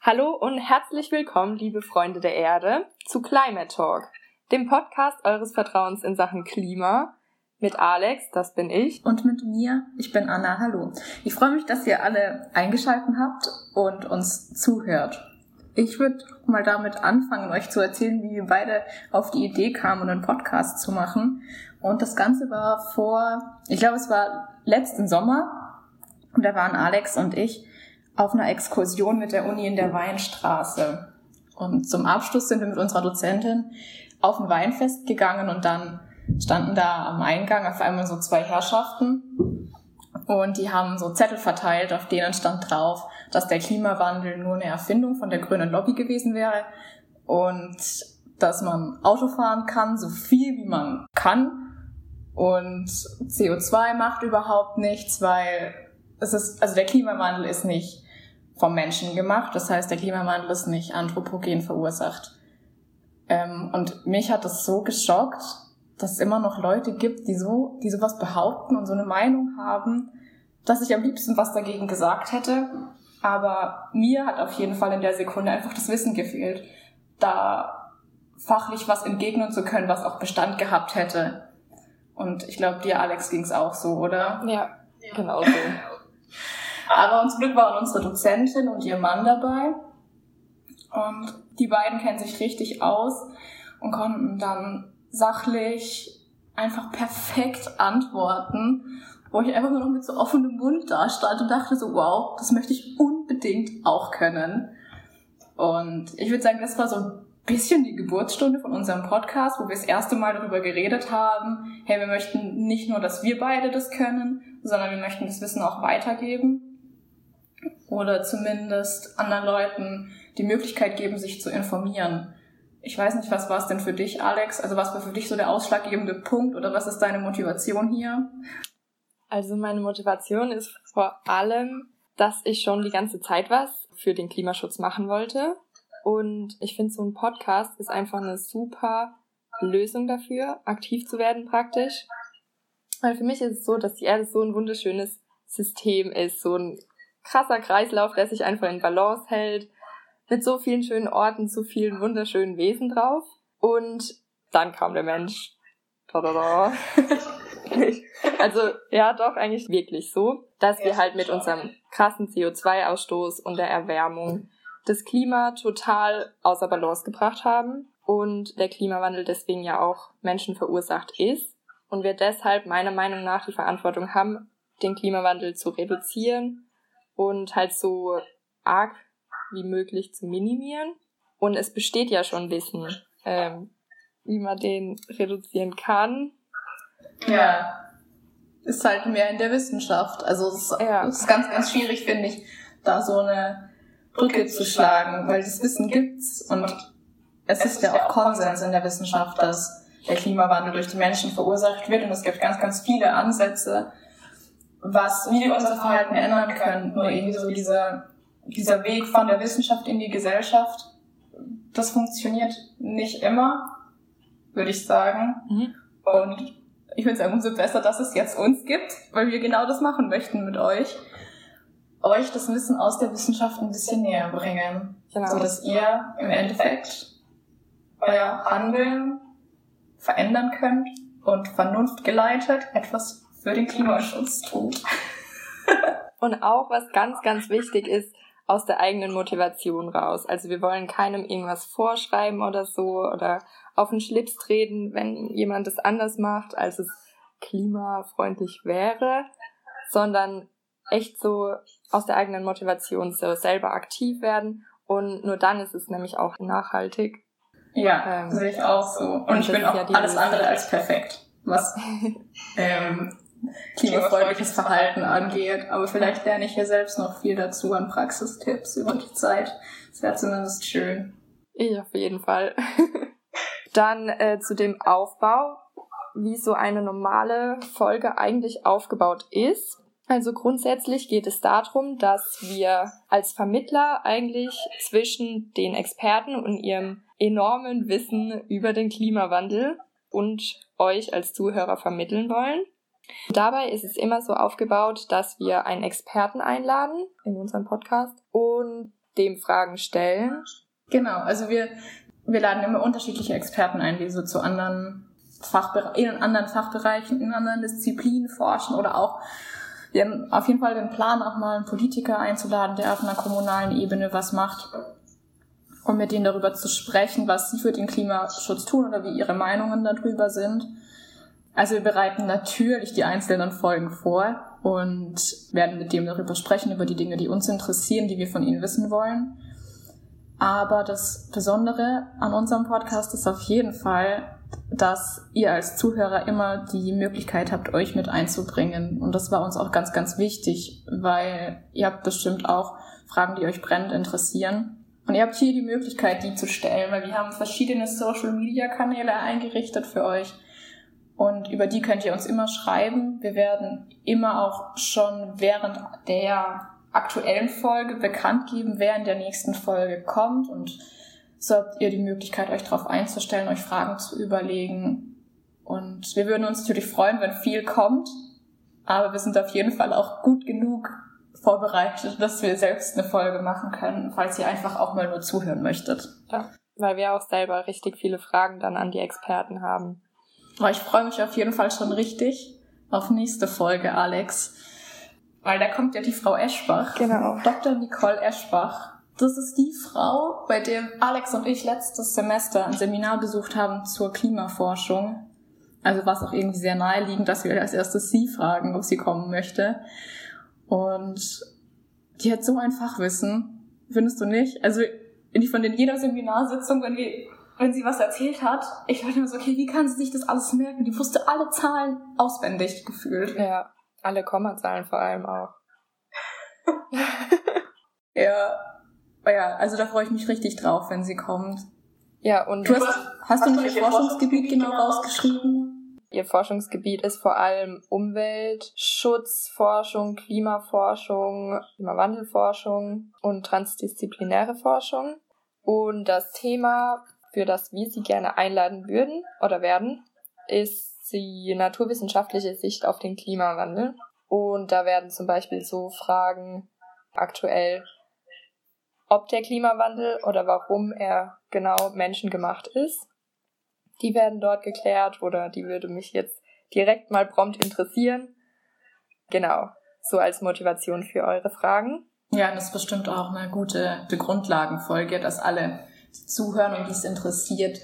Hallo und herzlich willkommen, liebe Freunde der Erde, zu Climate Talk, dem Podcast eures Vertrauens in Sachen Klima. Mit Alex, das bin ich. Und mit mir, ich bin Anna, hallo. Ich freue mich, dass ihr alle eingeschaltet habt und uns zuhört. Ich würde mal damit anfangen, euch zu erzählen, wie wir beide auf die Idee kamen, einen Podcast zu machen. Und das Ganze war vor, ich glaube, es war letzten Sommer. Und da waren Alex und ich auf einer Exkursion mit der Uni in der Weinstraße. Und zum Abschluss sind wir mit unserer Dozentin auf ein Weinfest gegangen und dann standen da am Eingang auf einmal so zwei Herrschaften und die haben so Zettel verteilt, auf denen stand drauf, dass der Klimawandel nur eine Erfindung von der grünen Lobby gewesen wäre und dass man Auto fahren kann, so viel wie man kann. Und CO2 macht überhaupt nichts, weil es ist, also der Klimawandel ist nicht vom Menschen gemacht. Das heißt, der Klimawandel ist nicht anthropogen verursacht. Ähm, und mich hat das so geschockt, dass es immer noch Leute gibt, die so, die sowas behaupten und so eine Meinung haben, dass ich am liebsten was dagegen gesagt hätte. Aber mir hat auf jeden Fall in der Sekunde einfach das Wissen gefehlt, da fachlich was entgegnen zu können, was auch Bestand gehabt hätte. Und ich glaube, dir, Alex, ging es auch so, oder? Ja, genau so. Aber zum Glück waren unsere Dozentin und ihr Mann dabei. Und die beiden kennen sich richtig aus und konnten dann sachlich einfach perfekt antworten wo ich einfach nur noch mit so offenem Mund da stand und dachte so, wow, das möchte ich unbedingt auch können. Und ich würde sagen, das war so ein bisschen die Geburtsstunde von unserem Podcast, wo wir das erste Mal darüber geredet haben, hey, wir möchten nicht nur, dass wir beide das können, sondern wir möchten das Wissen auch weitergeben. Oder zumindest anderen Leuten die Möglichkeit geben, sich zu informieren. Ich weiß nicht, was war es denn für dich, Alex? Also was war für dich so der ausschlaggebende Punkt oder was ist deine Motivation hier? Also meine Motivation ist vor allem, dass ich schon die ganze Zeit was für den Klimaschutz machen wollte. Und ich finde, so ein Podcast ist einfach eine super Lösung dafür, aktiv zu werden praktisch. Weil für mich ist es so, dass die Erde so ein wunderschönes System ist, so ein krasser Kreislauf, der sich einfach in Balance hält, mit so vielen schönen Orten, so vielen wunderschönen Wesen drauf. Und dann kam der Mensch. Tadada. also ja, doch eigentlich wirklich so, dass wir halt mit unserem krassen CO2-Ausstoß und der Erwärmung das Klima total außer Balance gebracht haben und der Klimawandel deswegen ja auch Menschen verursacht ist und wir deshalb meiner Meinung nach die Verantwortung haben, den Klimawandel zu reduzieren und halt so arg wie möglich zu minimieren. Und es besteht ja schon Wissen, ähm, wie man den reduzieren kann. Ja ist halt mehr in der Wissenschaft. Also es ja. ist ganz, ganz schwierig, finde ich, da so eine Brücke zu schlagen, weil das Wissen gibt's und es ist ja auch Konsens in der Wissenschaft, dass der Klimawandel durch die Menschen verursacht wird und es gibt ganz, ganz viele Ansätze, was, wie wir unser Verhalten ändern können. Nur irgendwie so dieser, dieser Weg von der Wissenschaft in die Gesellschaft, das funktioniert nicht immer, würde ich sagen. Mhm. Und ich würde sagen, umso besser, dass es jetzt uns gibt, weil wir genau das machen möchten mit euch. Euch das Wissen aus der Wissenschaft ein bisschen näher bringen. Genau. So dass ihr im Endeffekt euer Handeln verändern könnt und vernunftgeleitet etwas für den Klimaschutz tut. und auch was ganz, ganz wichtig ist, aus der eigenen Motivation raus. Also wir wollen keinem irgendwas vorschreiben oder so oder auf den Schlips treten, wenn jemand es anders macht, als es klimafreundlich wäre, sondern echt so aus der eigenen Motivation so selber aktiv werden und nur dann ist es nämlich auch nachhaltig. Ja, ähm, sehe ich auch so. Und, und ich bin auch ja alles andere als perfekt, was ähm, klimafreundliches Verhalten angeht. Aber vielleicht lerne ich hier selbst noch viel dazu an Praxistipps über die Zeit. Das wäre zumindest schön. Ich auf jeden Fall. Dann äh, zu dem Aufbau, wie so eine normale Folge eigentlich aufgebaut ist. Also grundsätzlich geht es darum, dass wir als Vermittler eigentlich zwischen den Experten und ihrem enormen Wissen über den Klimawandel und euch als Zuhörer vermitteln wollen. Dabei ist es immer so aufgebaut, dass wir einen Experten einladen in unserem Podcast und dem Fragen stellen. Genau, also wir, wir laden immer unterschiedliche Experten ein, die so zu anderen Fachbere in anderen Fachbereichen, in anderen Disziplinen forschen oder auch wir haben auf jeden Fall den Plan, auch mal einen Politiker einzuladen, der auf einer kommunalen Ebene was macht, um mit denen darüber zu sprechen, was sie für den Klimaschutz tun oder wie ihre Meinungen darüber sind. Also wir bereiten natürlich die einzelnen Folgen vor und werden mit dem darüber sprechen, über die Dinge, die uns interessieren, die wir von ihnen wissen wollen. Aber das Besondere an unserem Podcast ist auf jeden Fall, dass ihr als Zuhörer immer die Möglichkeit habt, euch mit einzubringen. Und das war uns auch ganz, ganz wichtig, weil ihr habt bestimmt auch Fragen, die euch brennend interessieren. Und ihr habt hier die Möglichkeit, die zu stellen, weil wir haben verschiedene Social-Media-Kanäle eingerichtet für euch. Und über die könnt ihr uns immer schreiben. Wir werden immer auch schon während der aktuellen Folge bekannt geben, wer in der nächsten Folge kommt. Und so habt ihr die Möglichkeit, euch darauf einzustellen, euch Fragen zu überlegen. Und wir würden uns natürlich freuen, wenn viel kommt. Aber wir sind auf jeden Fall auch gut genug vorbereitet, dass wir selbst eine Folge machen können, falls ihr einfach auch mal nur zuhören möchtet. Ja, weil wir auch selber richtig viele Fragen dann an die Experten haben. Aber ich freue mich auf jeden Fall schon richtig auf nächste Folge, Alex. Weil da kommt ja die Frau Eschbach. Genau. Dr. Nicole Eschbach. Das ist die Frau, bei der Alex und ich letztes Semester ein Seminar besucht haben zur Klimaforschung. Also war es auch irgendwie sehr naheliegend, dass wir als erstes sie fragen, ob sie kommen möchte. Und die hat so ein Fachwissen, findest du nicht? Also von den jeder Seminarsitzung, wenn wir wenn sie was erzählt hat, ich war immer so, okay, wie kann sie sich das alles merken? Die wusste alle Zahlen auswendig gefühlt. Ja, alle Kommazahlen vor allem auch. ja, oh ja, also da freue ich mich richtig drauf, wenn sie kommt. Ja, und du hast, hast, hast du nicht ihr Forschungsgebiet genau, genau rausgeschrieben? Ihr Forschungsgebiet ist vor allem Umweltschutzforschung, Klimaforschung, Klimawandelforschung und transdisziplinäre Forschung. Und das Thema, für das wir Sie gerne einladen würden oder werden, ist die naturwissenschaftliche Sicht auf den Klimawandel. Und da werden zum Beispiel so Fragen aktuell, ob der Klimawandel oder warum er genau menschengemacht ist, die werden dort geklärt oder die würde mich jetzt direkt mal prompt interessieren. Genau, so als Motivation für eure Fragen. Ja, das ist bestimmt auch eine gute Grundlagenfolge, dass alle zuhören und die es interessiert,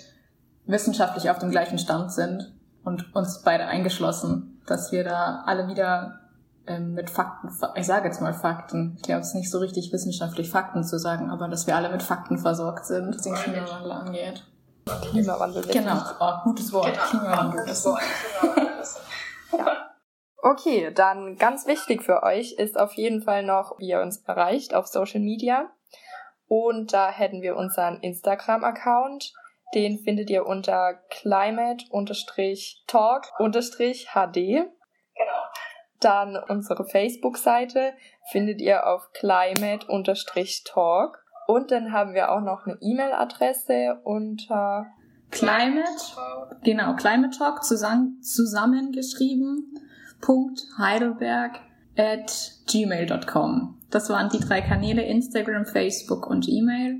wissenschaftlich auf dem gleichen Stand sind und uns beide eingeschlossen, dass wir da alle wieder ähm, mit Fakten, ich sage jetzt mal Fakten, ich glaube es ist nicht so richtig wissenschaftlich Fakten zu sagen, aber dass wir alle mit Fakten versorgt sind, was den Klimawandel angeht. Klimawandel. Genau, oh, gutes Wort. Genau. Klimawandel. Gutes Wort. ja. Okay, dann ganz wichtig für euch ist auf jeden Fall noch, wie ihr uns erreicht auf Social Media. Und da hätten wir unseren Instagram-Account. Den findet ihr unter climate-talk-hd. Genau. Dann unsere Facebook-Seite findet ihr auf climate-talk. Und dann haben wir auch noch eine E-Mail-Adresse unter Climate, genau, Climate Talk zusammen, zusammengeschrieben, Punkt Heidelberg at gmail.com. Das waren die drei Kanäle, Instagram, Facebook und E-Mail.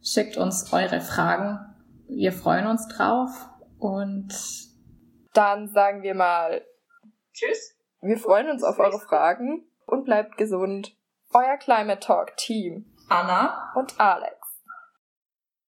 Schickt uns eure Fragen. Wir freuen uns drauf und dann sagen wir mal Tschüss. Wir freuen uns auf eure Fragen und bleibt gesund. Euer Climate Talk Team. Anna und Alex.